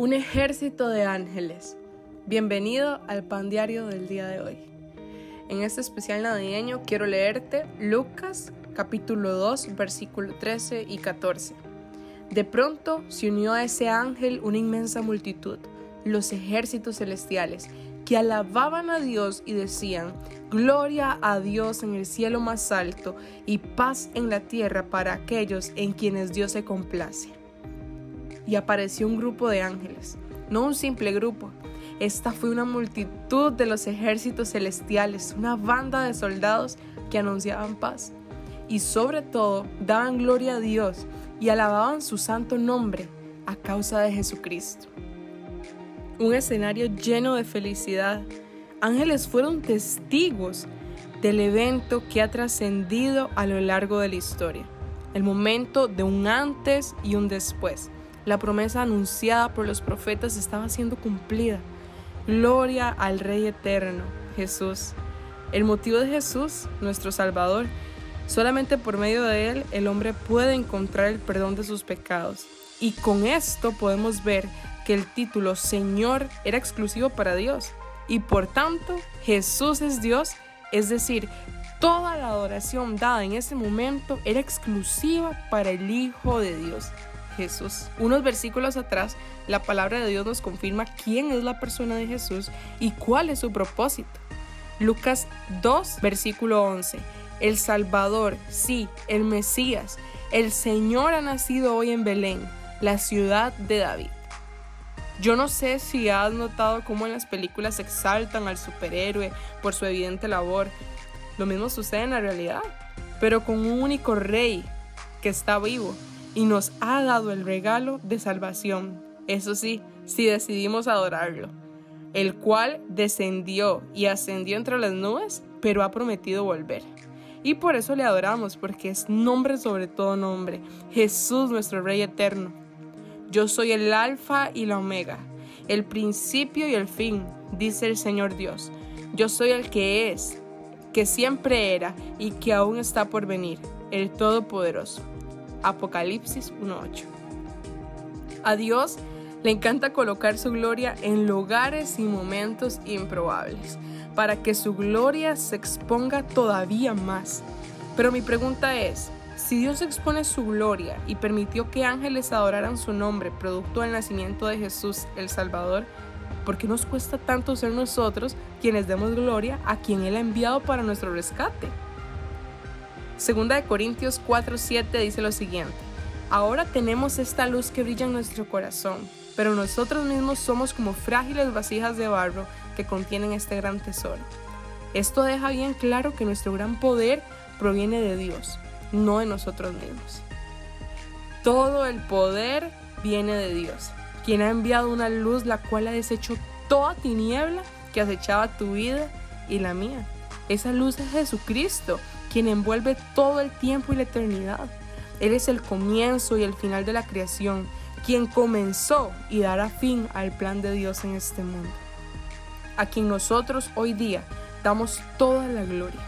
Un ejército de ángeles. Bienvenido al pan diario del día de hoy. En este especial navideño quiero leerte Lucas capítulo 2 versículo 13 y 14. De pronto se unió a ese ángel una inmensa multitud, los ejércitos celestiales, que alababan a Dios y decían, Gloria a Dios en el cielo más alto y paz en la tierra para aquellos en quienes Dios se complace y apareció un grupo de ángeles, no un simple grupo. Esta fue una multitud de los ejércitos celestiales, una banda de soldados que anunciaban paz y sobre todo daban gloria a Dios y alababan su santo nombre a causa de Jesucristo. Un escenario lleno de felicidad. Ángeles fueron testigos del evento que ha trascendido a lo largo de la historia, el momento de un antes y un después la promesa anunciada por los profetas estaba siendo cumplida. Gloria al Rey eterno, Jesús. El motivo de Jesús, nuestro Salvador, solamente por medio de Él el hombre puede encontrar el perdón de sus pecados. Y con esto podemos ver que el título Señor era exclusivo para Dios. Y por tanto, Jesús es Dios, es decir, toda la adoración dada en ese momento era exclusiva para el Hijo de Dios. Jesús. Unos versículos atrás, la palabra de Dios nos confirma quién es la persona de Jesús y cuál es su propósito. Lucas 2, versículo 11. El Salvador, sí, el Mesías, el Señor ha nacido hoy en Belén, la ciudad de David. Yo no sé si has notado cómo en las películas exaltan al superhéroe por su evidente labor. Lo mismo sucede en la realidad, pero con un único rey que está vivo, y nos ha dado el regalo de salvación. Eso sí, si decidimos adorarlo, el cual descendió y ascendió entre las nubes, pero ha prometido volver. Y por eso le adoramos, porque es nombre sobre todo nombre, Jesús nuestro Rey eterno. Yo soy el alfa y la omega, el principio y el fin, dice el Señor Dios. Yo soy el que es, que siempre era y que aún está por venir, el Todopoderoso. Apocalipsis 1.8. A Dios le encanta colocar su gloria en lugares y momentos improbables, para que su gloria se exponga todavía más. Pero mi pregunta es, si Dios expone su gloria y permitió que ángeles adoraran su nombre, producto del nacimiento de Jesús el Salvador, ¿por qué nos cuesta tanto ser nosotros quienes demos gloria a quien Él ha enviado para nuestro rescate? Segunda de Corintios 4:7 dice lo siguiente: Ahora tenemos esta luz que brilla en nuestro corazón, pero nosotros mismos somos como frágiles vasijas de barro que contienen este gran tesoro. Esto deja bien claro que nuestro gran poder proviene de Dios, no de nosotros mismos. Todo el poder viene de Dios, quien ha enviado una luz la cual ha deshecho toda tiniebla que acechaba tu vida y la mía. Esa luz es Jesucristo, quien envuelve todo el tiempo y la eternidad. Él es el comienzo y el final de la creación, quien comenzó y dará fin al plan de Dios en este mundo, a quien nosotros hoy día damos toda la gloria.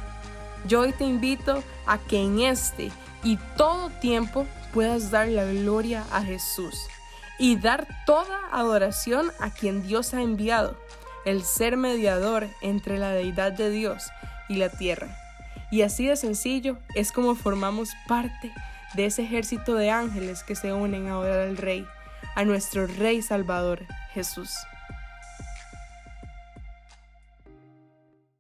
Yo hoy te invito a que en este y todo tiempo puedas dar la gloria a Jesús y dar toda adoración a quien Dios ha enviado, el ser mediador entre la deidad de Dios y la tierra. Y así de sencillo es como formamos parte de ese ejército de ángeles que se unen a orar al Rey, a nuestro Rey Salvador, Jesús.